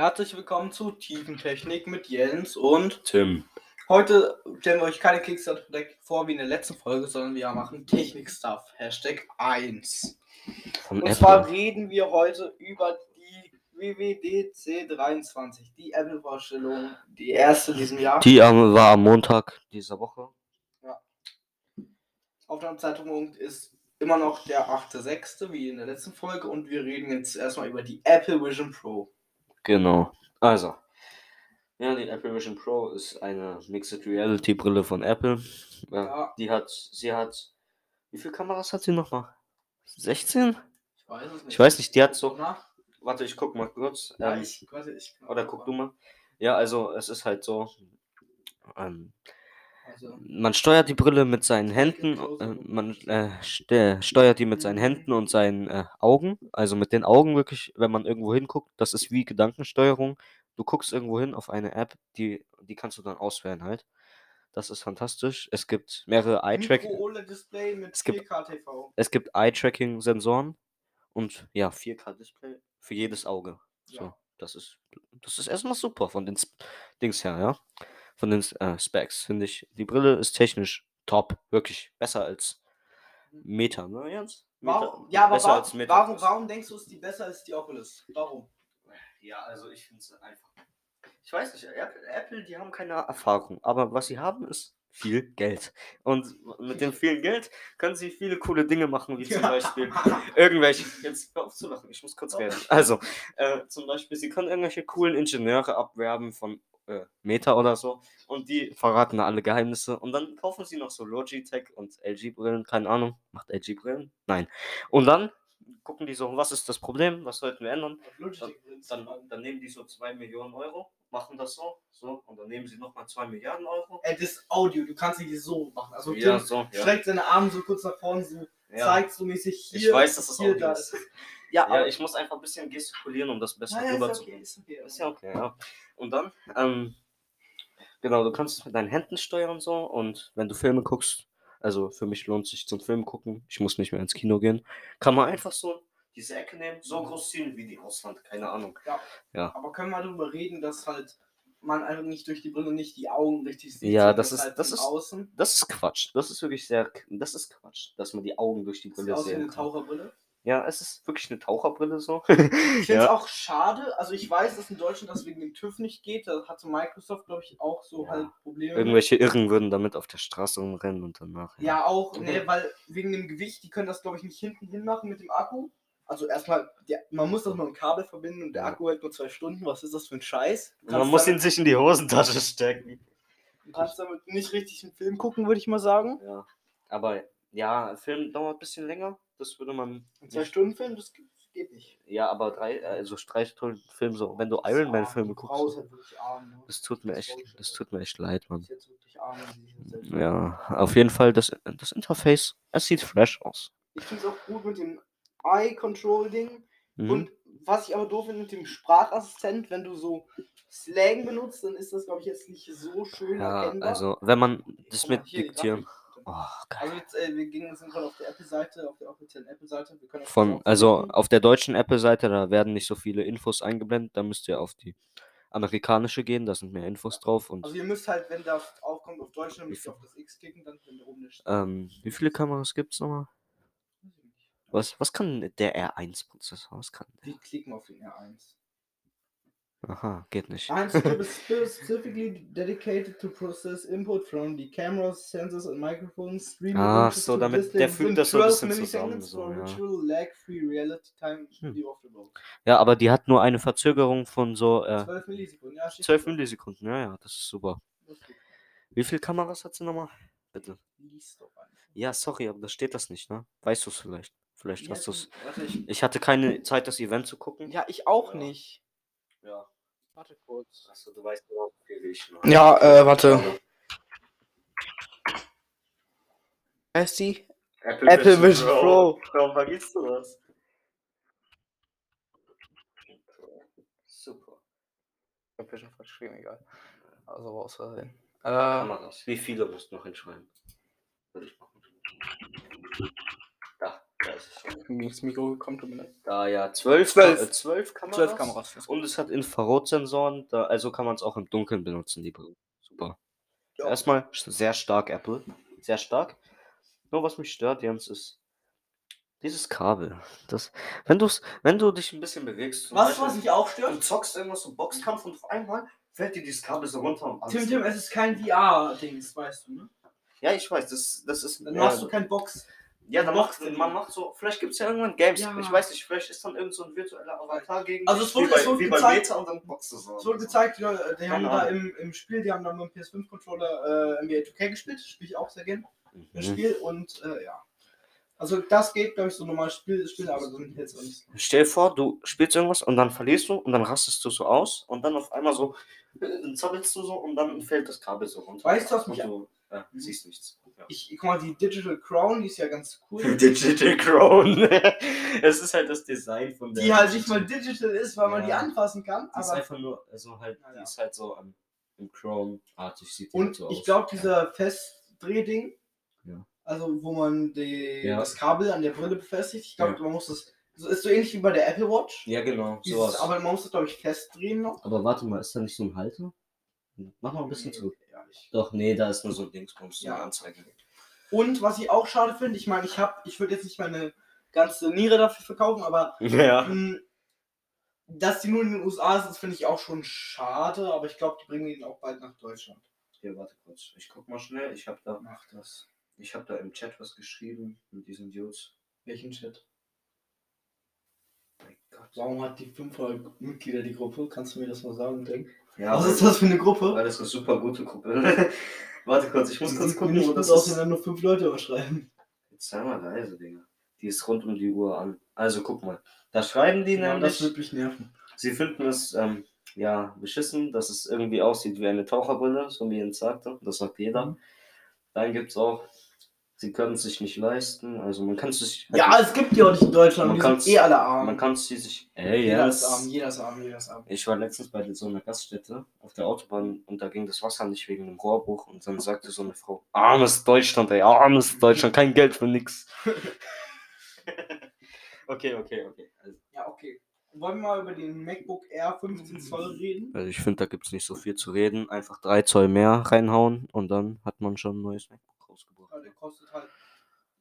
Herzlich willkommen zu Tiefentechnik mit Jens und Tim. heute stellen wir euch keine Kickstarter vor wie in der letzten Folge, sondern wir machen Technik-Stuff. Hashtag 1. Von Und Apple. zwar reden wir heute über die WWDC23, die Apple-Vorstellung, die erste in diesem Jahr. Die ähm, war am Montag dieser Woche. Aufnahmezeitpunkt ist immer noch der 8.6., wie in der letzten Folge, und wir reden jetzt erstmal über die Apple Vision Pro. Genau. Also. Ja, die Apple Vision Pro ist eine Mixed Reality Brille von Apple. Ja, Ja. Die hat, sie hat, wie viele Kameras hat sie nochmal? 16? Ich weiß es nicht. Ich weiß nicht, die hat so, Na? warte, ich guck mal kurz. Ja, Ähm, ich, warte, ich oder guck du mal. Ja, also es ist halt so, ähm, Also, man steuert die Brille mit seinen Händen, äh, man äh, ste- steuert die mit seinen Händen und seinen äh, Augen, also mit den Augen wirklich, wenn man irgendwo hinguckt, das ist wie Gedankensteuerung. Du guckst irgendwo hin auf eine App, die, die kannst du dann auswählen halt. Das ist fantastisch. Es gibt mehrere Eye-Tracking, Es gibt- 4K-TV. es gibt Eye-Tracking-Sensoren und ja, 4K-Display für jedes Auge. So, Ja. das ist, das ist erstmal super von den Dings her, ja. Von den äh, Specs, finde ich. Die Brille ist technisch top. Wirklich besser als Meta, ne, Jens? Meta- Warum, ja, aber besser wa als Meta warum, warum denkst du, ist die besser als die Oculus? Warum? Ja, also ich finde es einfach. Ich weiß nicht, Apple, Apple, die haben keine Erfahrung, aber was sie haben, ist viel Geld. Und mit dem vielen Geld können sie viele coole Dinge machen, wie zum Beispiel irgendwelche. Jetzt hör auf zu lachen, ich muss kurz reden. Also, äh, zum Beispiel, sie können irgendwelche coolen Ingenieure abwerben von äh, Meta oder so und die verraten da alle Geheimnisse und dann kaufen sie noch so Logitech und LG-Brillen, keine Ahnung. Macht LG-Brillen? Nein. Und dann gucken die so, was ist das Problem, was sollten wir ändern? Dann, dann nehmen die so 2 Millionen Euro, machen das so, so, und dann nehmen sie nochmal 2 Milliarden Euro. Ey, das Audio, du kannst nicht so machen. Also Ja, Tim so, ja. streckt seine Arme so kurz nach vorne, so Ja. zeigt so mäßig hier. Ich weiß, dass das hier, Audio da. ist. Ja, Ja, aber ich muss einfach ein bisschen gestikulieren, um das besser Ja, ja, ist rüberzubringen. okay, ist okay. Ist ja okay, ja. Und dann, ähm, genau, du kannst es mit deinen Händen steuern so und wenn du Filme guckst, also für mich lohnt sich zum Film gucken, ich muss nicht mehr ins Kino gehen, kann man einfach so diese Ecke nehmen, so groß ziehen wie die Auswand, keine Ahnung. Aber können wir darüber reden, dass halt man einfach nicht durch die Brille nicht die Augen richtig sieht? Ja, das ist- halt das ist- außen. Das ist Quatsch, das ist wirklich sehr, das ist Quatsch, dass man die Augen durch die Das sieht Brille aus wie eine kann. Taucherbrille. Ja, es ist wirklich eine Taucherbrille so. Ich finde es Ja. auch schade. Also ich weiß, dass in Deutschland das wegen dem TÜV nicht geht. Da hatte Microsoft, glaube ich, auch so Ja. halt Probleme. mit. Irgendwelche Irren würden damit auf der Straße rumrennen und danach. Ja, auch, ne, weil wegen dem Gewicht, die können das, glaube ich, nicht hinten hin machen mit dem Akku. Also erstmal, der, man muss das mit einem Kabel verbinden und der Ja. Akku hält nur zwei Stunden. Was ist das für ein Scheiß? Man muss ihn sich in die Hosentasche stecken. du kannst damit nicht richtig einen Film gucken, würde ich mal sagen. Ja. Aber ja, Film dauert ein bisschen länger. Das würde man. Ein zwei Stunden Film, das geht- nicht. Ja, aber drei, also drei Stunden Film, so, wenn du Iron Man Filme guckst. so, halt ne? Das tut mir echt, das tut mir echt leid, Mann. Ja, auf jeden Fall, das, das Interface, es sieht fresh aus. Ich finde es auch gut mit dem Eye-Control-Ding. Mhm. Und was ich aber doof finde mit dem Sprachassistent, wenn du so Slang benutzt, dann ist das, glaube ich, jetzt nicht so schön ja, erkennbar. also, wenn man das mit diktieren. Oh. Also jetzt, äh, wir gingen jetzt gerade auf der Apple-Seite, auf der offiziellen Apple-Seite. Wir können das Von, also auf der deutschen Apple-Seite, da werden nicht so viele Infos eingeblendet, da müsst ihr auf die amerikanische gehen, da sind mehr Infos drauf und Also ihr müsst halt, wenn das aufkommt auf Deutsch, dann Wie müsst ihr auf das X klicken, dann wenn da oben ist. ähm, wie viele Kameras gibt's nochmal? Was, was kann der R1-Prozessor? Was kann der? Wir klicken auf den R1. Aha, geht nicht. Eins is specifically dedicated to process input from the cameras, sensors and microphones. Streaming Ah, images so, damit- der fügt das so ein 12 bisschen zusammen, so, ja. Hm. Ja, aber die hat nur eine Verzögerung von so äh, 12 Millisekunden, ja, steht 12 da. Millisekunden. Ja, ja, das ist super. Wie viele Kameras hat sie nochmal? Bitte. Ja, sorry, aber da steht das nicht, ne? Weißt du es vielleicht? Vielleicht Ja, hast du es. Ich hatte keine Zeit, das Event zu gucken. ja, ich auch Ja. nicht. Ja. Warte kurz. Achso, du weißt überhaupt viel wie ich. Ne? Ja, äh, warte. Wer ist die? Apple Vision Pro. Warum vergisst du das? Super. Ich hab schon verschrieben, egal. Also raus Versehen. Äh. Wie viele musst du noch hinschreiben? Würde ich machen. Das Mikro leid. Da ja, zwölf, Zwölf. Äh, zwölf Kameras. Zwölf Kameras. Und es hat Infrarotsensoren, da, also kann man es auch im Dunkeln benutzen, die Brille. Super. Ja. Erstmal sehr stark, Apple. Sehr stark. Nur was mich stört, Jens, ist dieses Kabel. Das, wenn, du's, wenn du dich ein bisschen bewegst, Was, was Beispiel, mich auch du stört? zockst irgendwas so Boxkampf und auf einmal fällt dir dieses Kabel so runter und. Tim, Tim, es ist kein VR-Dings, weißt du, ne? Ja, ich weiß, das, das ist. Dann ja, machst du kein Box. Ja, dann macht, man macht so, vielleicht gibt es ja irgendwann Games. Ja. Ich weiß nicht, vielleicht ist dann irgend so ein virtueller Avatar gegen Also es wurde- wie bei, es wurde wie bei gezeigt- Meta und dann boxst du so. Es wurde gezeigt, die, Leute, die haben da im, im Spiel, die haben da mit dem PS5-Controller äh, NBA 2K gespielt. Spiele ich auch sehr gerne. Das Mhm. Spiel und äh, ja. Also das geht, glaube ich, so normal Spiel, Spiel aber so jetzt auch nicht so. Stell dir vor, du spielst irgendwas und dann verlierst du und dann rastest du so aus und dann auf einmal so, äh, dann zappelst du so und dann fällt das Kabel so runter. Weißt du, was mich- du ja, Mhm. siehst nichts. Ja. Ich, guck mal, die Digital Crown, die ist ja ganz cool. Digital Crown. es ist halt das Design von der. die halt nicht mal digital ist, weil man die Ja. anfassen kann. Die ist einfach nur, also halt, Ja, die ja. ist halt so am im Crown-artig sieht die halt und so ich glaube, dieser Festdrehding, Ja. also wo man die, Ja. das Kabel an der Brille befestigt, ich glaube, Ja. man muss das. So ist so ähnlich wie bei der Apple Watch. Ja, genau, Dieses, sowas. aber man muss das, glaube ich, festdrehen noch. Aber warte mal, ist da nicht so ein Halter? Mach mal ein bisschen zurück. Ich- Doch, nee, da ist nur so ein Dingsbums, so Ja. Anzeige. Und was ich auch schade finde, ich meine, ich habe, ich würde jetzt nicht meine ganze Niere dafür verkaufen, aber Ja. mh, dass die nur in den USA das finde ich auch schon schade, aber ich glaube, die bringen ihn auch bald nach Deutschland. Hier, warte kurz. Ich guck mal schnell. Ich habe da, Mach das. ich habe da im Chat was geschrieben mit diesen Dudes. Welchen Chat? Mein Gott. Warum hat die 500 Mitglieder die Gruppe? Kannst du mir das mal sagen, Denk? Ja, Was ist das für eine Gruppe? Weil das eine super gute Gruppe. warte kurz, ich muss Die kurz gucken, wo das ist. wenn da nur fünf Leute überschreiben. Jetzt sei mal leise, Digga. Die ist rund um die Uhr an. Also guck mal. Da schreiben die Genau, das nämlich. wird mich nerven. Sie finden es ähm, ja beschissen, dass es irgendwie aussieht wie eine Taucherbrille, so wie Jens sagte. Das sagt jeder. Mhm. Dann gibt es auch, sie können es sich nicht leisten. Also man kann es sich. halt Ja, es gibt die auch nicht in Deutschland. Man die kann's- sind eh alle arm. man kann es sich. Ey, jeder Jens. ist arm, jeder ist arm, jeder ist arm. Ich war letztens bei so einer Gaststätte auf der Autobahn und da ging das Wasser nicht wegen dem Rohrbruch und dann sagte so eine Frau, armes Deutschland, ey, armes Deutschland, kein Geld für nix. okay, okay, okay. Also, Ja, okay. Wollen wir mal über den MacBook Air 15 Zoll reden? also ich finde, da gibt es nicht so viel zu reden. Einfach 3 Zoll mehr reinhauen und dann hat man schon ein neues MacBook kostet halt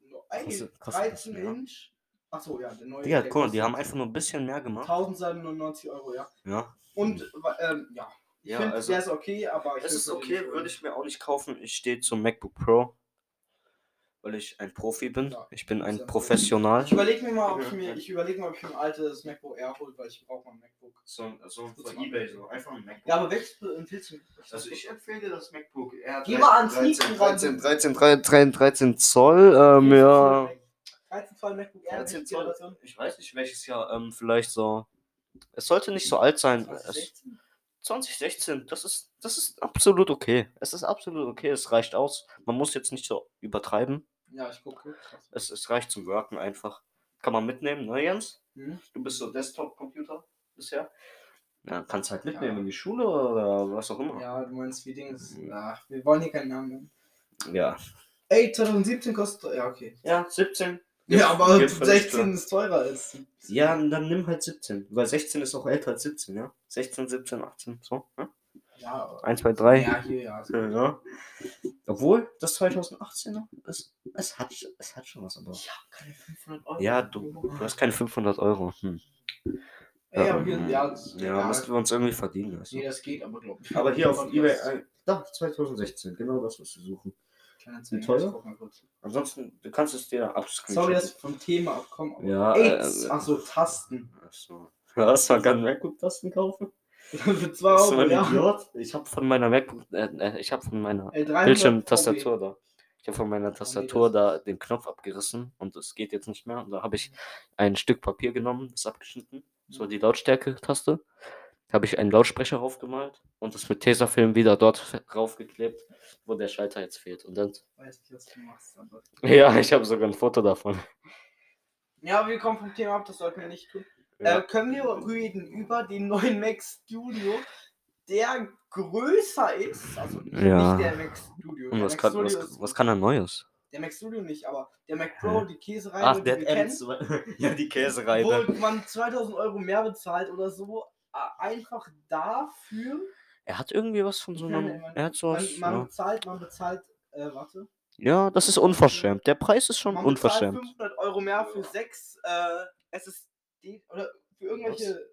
nur Kostet- kostet das 13 mehr? Inch. Achso, ja, der neue. Digga, guck mal, die haben einfach nur ein bisschen mehr gemacht. 1099 Euro, ja. Ja. Und, ähm, ja. Ich Ja, finde, also- der ist okay, aber ich Es ist okay, würde ich mir auch nicht kaufen. Ich stehe zum MacBook Pro, weil ich ein Profi bin. Ja, Ich bin ein Professional. Ich überlege mir mal, ob ich mir, ich überlege mal, ob ich mir ein altes MacBook Air hole, weil ich brauche mal ein MacBook. So, so Das von Ebay, so einfach ein MacBook. Ja, aber welches empfiehlst du? Also ich empfehle das MacBook Air. Geh mal ans 13, Mikro ran. 13, 13, 13, 13 Zoll, ähm, ja. 13 Zoll MacBook Air, 13 welche Zoll. Ich weiß nicht welches Jahr, ähm, vielleicht so. Es sollte nicht so alt sein. Es, 2016? 2016, das ist, das ist absolut okay. Es ist absolut okay, es reicht aus. Man muss jetzt nicht so übertreiben. Ja, ich gucke. Es, es reicht zum Worken einfach. Kann man mitnehmen, ne Jens? Hm? Du bist so Desktop-Computer bisher. Ja, kannst halt mitnehmen Ja. in die Schule oder was auch immer. Ja, du meinst wie Dings. Ach, wir wollen hier keinen Namen nennen. Ja, Ey, 2017 kostet. Ja, okay. ja 17. Ja, aber Geht völlig 16 klar. ist teurer als. Ja, dann nimm halt 17. Weil 16 ist auch älter als 17, ja? 16, 17, 18, so. Ne? Ja, aber. 1, 2, 3. Ja, hier, ja. Ja. Obwohl, das 2018er, es, es, hat, es hat schon was, aber. Ich habe keine 500 Euro. Ja, du, du hast keine 500 Euro. Hm. Ey, aber hier, ja, ja, müssten wir uns irgendwie verdienen. Weißt Nee, das geht, aber glaub ich. Aber hier auf. Ebay, da, 2016, genau das, was wir suchen. Kleiner Zeiger, teuer? ich mal. Ansonsten, du kannst es dir abscreenen. Sorry, dass wir vom Thema abkommen. Aber Ja, äh, ach so, Tasten. Achso. Was, man kann MacBook-Tasten kaufen? Für 2 Bist du Euro, ein ja. Idiot? Ich habe von meiner MacBook, äh, äh, ich habe von meiner Ey, 300 Bildschirmtastatur da. Ich habe von meiner Tastatur das- da den Knopf abgerissen und es geht jetzt nicht mehr. Und da habe ich ein Stück Papier genommen, das abgeschnitten. Das war die Lautstärke-Taste. Da habe ich einen Lautsprecher raufgemalt und das mit Tesafilm wieder dort raufgeklebt, wo der Schalter jetzt fehlt. Und dann. Ich weiß nicht, was du machst. Aber... Ja, ich habe sogar ein Foto davon. Ja, wir kommen vom Thema ab, das sollten wir nicht tun. Ja. Äh, können wir reden über den neuen Mac Studio, der größer ist? Also nicht, Ja. nicht der Mac Studio. Und Der was Mac kann, Studio was, was kann er Neues? der Mac Studio nicht, aber der Mac Pro, Hä? die Käsereibe, Ach, der wir hat kennen, M2. ja, die Käsereibe. wo man 2000 Euro mehr bezahlt oder so, einfach dafür. Er hat irgendwie was von so einem. man, Er hat sowas. man, man ja. bezahlt, man bezahlt, äh, warte. ja, das ist unverschämt. Der Preis ist schon Man unverschämt. bezahlt 500 Euro mehr für sechs äh, SSD oder für irgendwelche.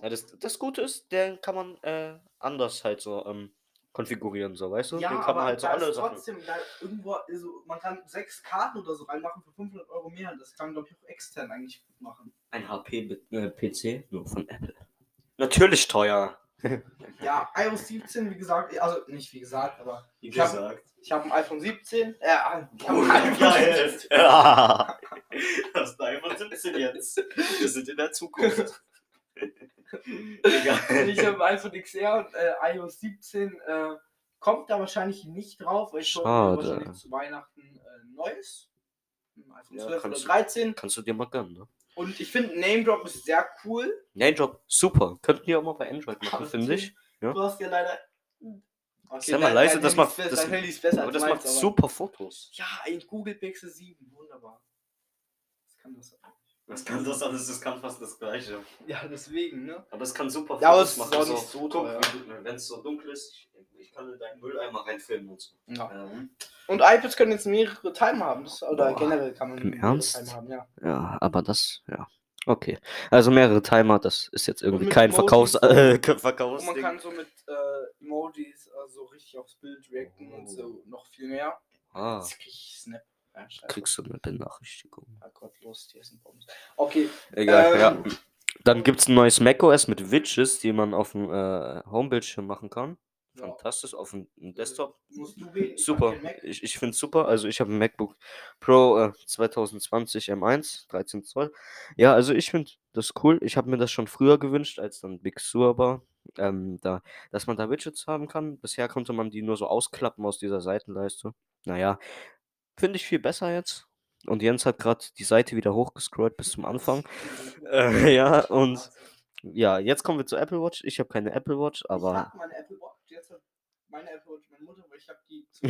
Ja, das, das Gute ist, den kann man äh, anders halt so ähm, konfigurieren, so, weißt du? Ja, den kann aber man halt so da alle ist Sachen. trotzdem da irgendwo, also man kann sechs Karten oder so reinmachen für 500 Euro mehr. Das kann glaube ich auch extern eigentlich gut machen. Ein HP-PC, nur von Apple. Natürlich teuer. Ja, iOS 17, wie gesagt, also nicht wie gesagt, aber Wie Ich hab- gesagt. ich habe ein iPhone 17. Äh, ich hab Oh, ein iPhone geil. 17. Ja. Das ist iPhone 17 jetzt. Wir sind in der Zukunft. Egal. ich habe ein iPhone XR und äh, iOS 17 äh, kommt da wahrscheinlich nicht drauf, weil ich wahrscheinlich zu Weihnachten äh, neues. Ein iPhone Ja, 12 oder kannst du- 13. Kannst du dir mal gönnen, ne? Und ich finde Name Drop ist sehr cool. Name Drop, super. Könnten die auch mal bei Android machen, finde ich. Ja. Du hast ja leider. Okay, Sei mal leise, das macht- das- dein Handy ist besser Aber das meins, macht aber- super Fotos. Ja, ein Google Pixel 7, wunderbar. Das kann das. Das kann das alles, das kann fast das Gleiche. Ja, deswegen, ne? Aber es kann super Ja, aber Fotos es ist auch machen. nicht so teuer. Wenn es so dunkel ist, ich, ich kann in deinen Mülleimer reinfilmen und so. Ja. Ähm, Und iPads können jetzt mehrere Timer haben. Das, oder Boah, generell kann man im mehrere Ernst? Timer haben, ja. ja, aber das, ja. Okay. Also mehrere Timer, das ist jetzt irgendwie kein Emojis Verkaufs so. äh, Und man kann so mit äh, Emojis also richtig aufs Bild reacten und so noch viel mehr. Ah, Das krieg ich Snap. Ja, kriegst du eine Benachrichtigung. Ah Gott, los, hier ein Pommes. Okay, Egal, Ähm, ja. Dann gibt es ein neues macOS mit Widgets, die man auf dem äh, Homebildschirm machen kann. Ja. Fantastisch, auf dem dem Desktop. Super. Ich, ich finde es super. Also ich habe ein MacBook Pro äh, 2020 M1, 13 Zoll. Ja, also ich finde das cool. Ich habe mir das schon früher gewünscht, als dann Big Sur war. Ähm, da, dass man da Widgets haben kann. Bisher konnte man die nur so ausklappen aus dieser Seitenleiste. Naja, finde ich viel besser jetzt. Und Jens hat gerade die Seite wieder hochgescrollt bis zum Anfang. Äh, ja, und ja, jetzt kommen wir zur Apple Watch. Ich habe keine Apple Watch, Ich aber. hab meine Apple Watch, jetzt hat meine Apple Watch meine Mutter, weil ich habe die. in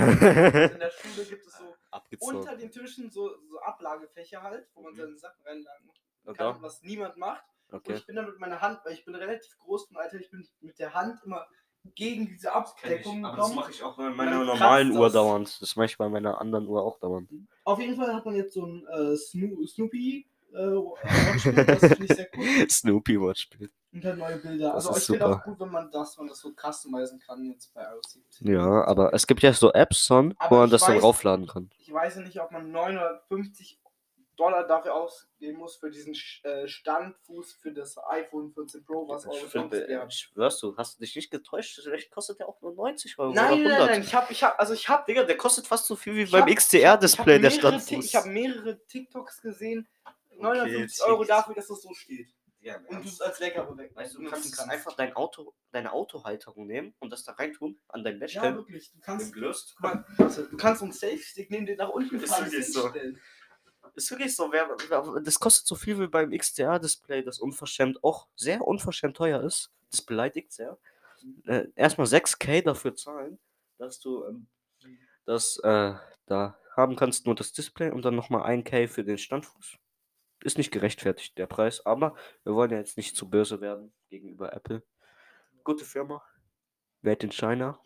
der Schule gibt es so Abgezogen. unter den Tischen so, so Ablagefächer halt, wo man seine Sachen reinlagen kann, Oder? was niemand macht. Und Okay. ich bin dann mit meiner Hand, weil ich bin relativ groß vom Alter, ich bin mit der Hand immer gegen diese Abdeckung aber das mache ich auch bei dann meiner kratzt normalen Uhr das. dauernd. Das mache ich bei meiner anderen Uhr auch dauernd. Auf jeden Fall hat man jetzt so ein äh, Snoo Snoopy äh, Watchbild, das finde ich sehr cool. Snoopy Watchbild. Und hat neue Bilder. Das Also ist ich finde auch gut, wenn man das, man das so customizen kann jetzt bei iOS 17. Ja, aber es gibt ja so Apps Aber wo man ich das dann weiß- raufladen kann. Ich weiß ja nicht, ob man 950 Dollar dafür ausgeben muss für diesen äh, Standfuß für das iPhone 14 Pro, was Chance wäre. schwörst du, hast du dich nicht getäuscht? Vielleicht kostet der auch nur 90 Euro Nein, oder nein, 100. nein, nein, ich habe, ich habe, also ich habe, Digga, der kostet fast so viel wie Ich beim hab- XDR-Display, der Standfuß. ich habe mehrere TikToks gesehen, 950 Okay, Euro dafür, dass das so steht. Ja, Und du es als Leckerbe weg Weißt du, du nutzen kannst einfach dein Auto, deine Autohalterung nehmen und das da reintun an dein Ja, Bäschchen. wirklich. Du Ja, kannst, guck mal, warte, du kannst einen Safe-Stick nehmen, den nach unten fallen, so. hinstellen. Ist wirklich so, wer, wer, das kostet so viel wie beim XDR-Display, das unverschämt auch sehr unverschämt teuer ist. Das beleidigt sehr. Äh, erstmal 6K dafür zahlen, dass du ähm, das äh, da haben kannst, nur das Display und dann nochmal 1K für den Standfuß. Ist nicht gerechtfertigt, der Preis, aber wir wollen ja jetzt nicht zu böse werden gegenüber Apple. Gute Firma. Made in China.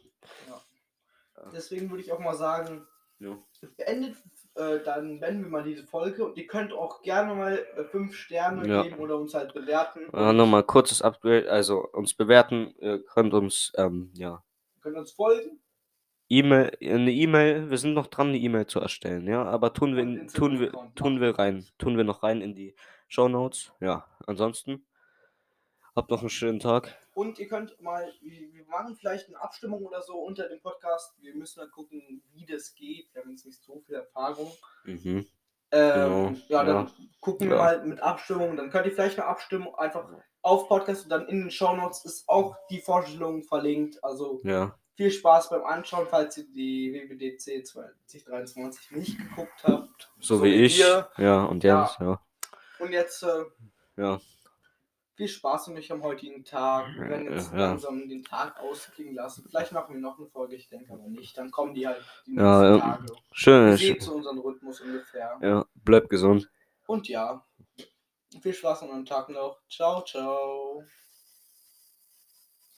Deswegen würde ich auch mal sagen, Ja. beendet, äh, dann beenden wir mal diese Folge und ihr könnt auch gerne mal äh, fünf Sterne Ja. geben oder uns halt bewerten. Äh, Nochmal kurzes Upgrade, also uns bewerten, ihr könnt uns, ähm, ja, Ihr könnt uns folgen. E-Mail, eine E-Mail, wir sind noch dran, eine E-Mail zu erstellen, ja, aber tun wir, in, tun wir, tun wir rein, tun wir noch rein in die Show Notes, ja, ansonsten, habt noch einen schönen Tag, Und ihr könnt mal, wir, machen vielleicht eine Abstimmung oder so unter dem Podcast. Wir müssen dann gucken, wie das geht. Wir haben jetzt nicht so viel Erfahrung. mhm. Ähm, Genau, ja, dann ja. gucken wir Ja. mal mit Abstimmung. Dann könnt ihr vielleicht eine Abstimmung einfach auf Podcast und dann in den Show Notes ist auch die Vorstellung verlinkt. Also ja, viel Spaß beim Anschauen, falls ihr die WWDC 2023 nicht geguckt habt. so, So wie wie ich, wir. ja, und Ja. Jens, ja, Und jetzt äh, ja, Viel Spaß mit euch am heutigen Tag. Wir werden jetzt Ja. langsam den Tag ausklingen lassen. Vielleicht machen wir noch eine Folge, ich denke aber nicht. Dann kommen die halt die nächsten Ja, ja. Tage. Schön. schön. zu unserem Rhythmus ungefähr. Ja, bleib gesund. Und ja, viel Spaß an eurem Tag noch. Ciao, ciao.